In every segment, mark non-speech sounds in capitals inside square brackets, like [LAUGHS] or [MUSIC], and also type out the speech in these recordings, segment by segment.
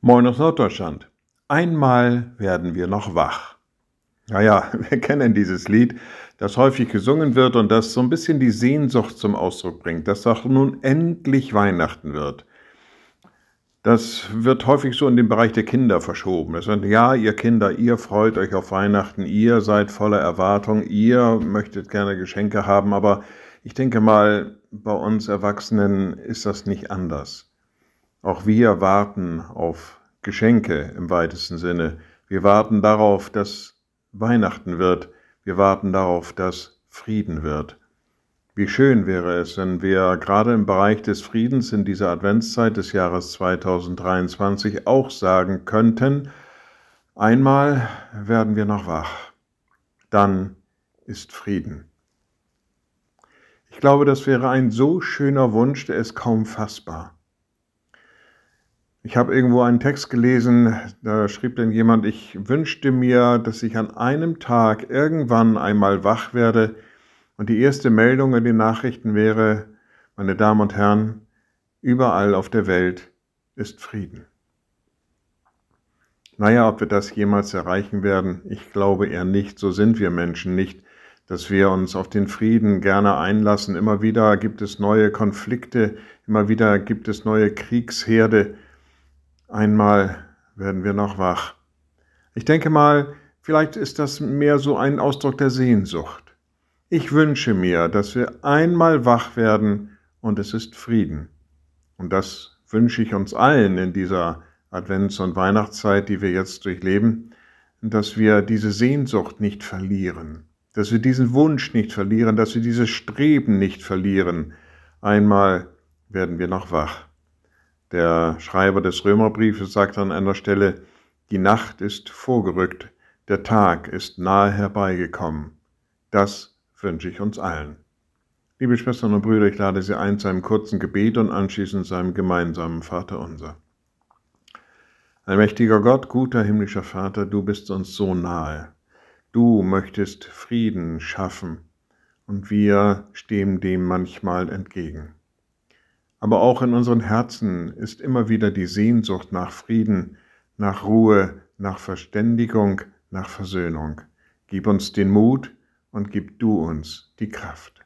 Moin aus Norddeutschland. Einmal werden wir noch wach. Naja, [LAUGHS] wir kennen dieses Lied, das häufig gesungen wird und das so ein bisschen die Sehnsucht zum Ausdruck bringt, dass doch nun endlich Weihnachten wird. Das wird häufig so in den Bereich der Kinder verschoben. Es wird, ja, ihr Kinder, ihr freut euch auf Weihnachten, ihr seid voller Erwartung, ihr möchtet gerne Geschenke haben, aber ich denke mal, bei uns Erwachsenen ist das nicht anders. Auch wir warten auf Geschenke im weitesten Sinne. Wir warten darauf, dass Weihnachten wird. Wir warten darauf, dass Frieden wird. Wie schön wäre es, wenn wir gerade im Bereich des Friedens in dieser Adventszeit des Jahres 2023 auch sagen könnten, einmal werden wir noch wach, dann ist Frieden. Ich glaube, das wäre ein so schöner Wunsch, der ist kaum fassbar. Ich habe irgendwo einen Text gelesen, da schrieb dann jemand, ich wünschte mir, dass ich an einem Tag irgendwann einmal wach werde und die erste Meldung in den Nachrichten wäre, meine Damen und Herren, überall auf der Welt ist Frieden. Naja, ob wir das jemals erreichen werden, ich glaube eher nicht, so sind wir Menschen nicht, dass wir uns auf den Frieden gerne einlassen. Immer wieder gibt es neue Konflikte, immer wieder gibt es neue Kriegsherde, Einmal werden wir noch wach. Ich denke mal, vielleicht ist das mehr so ein Ausdruck der Sehnsucht. Ich wünsche mir, dass wir einmal wach werden und es ist Frieden. Und das wünsche ich uns allen in dieser Advents- und Weihnachtszeit, die wir jetzt durchleben, dass wir diese Sehnsucht nicht verlieren, dass wir diesen Wunsch nicht verlieren, dass wir dieses Streben nicht verlieren. Einmal werden wir noch wach. Der Schreiber des Römerbriefes sagt an einer Stelle, die Nacht ist vorgerückt, der Tag ist nahe herbeigekommen. Das wünsche ich uns allen. Liebe Schwestern und Brüder, ich lade Sie ein zu einem kurzen Gebet und anschließend zu einem gemeinsamen Vater unser. Allmächtiger Gott, guter himmlischer Vater, du bist uns so nahe. Du möchtest Frieden schaffen und wir stehen dem manchmal entgegen. Aber auch in unseren Herzen ist immer wieder die Sehnsucht nach Frieden, nach Ruhe, nach Verständigung, nach Versöhnung. Gib uns den Mut und gib du uns die Kraft.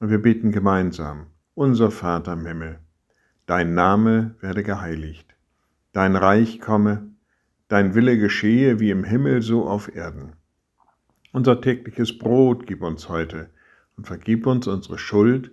Und wir beten gemeinsam, unser Vater im Himmel, dein Name werde geheiligt, dein Reich komme, dein Wille geschehe wie im Himmel so auf Erden. Unser tägliches Brot gib uns heute und vergib uns unsere Schuld,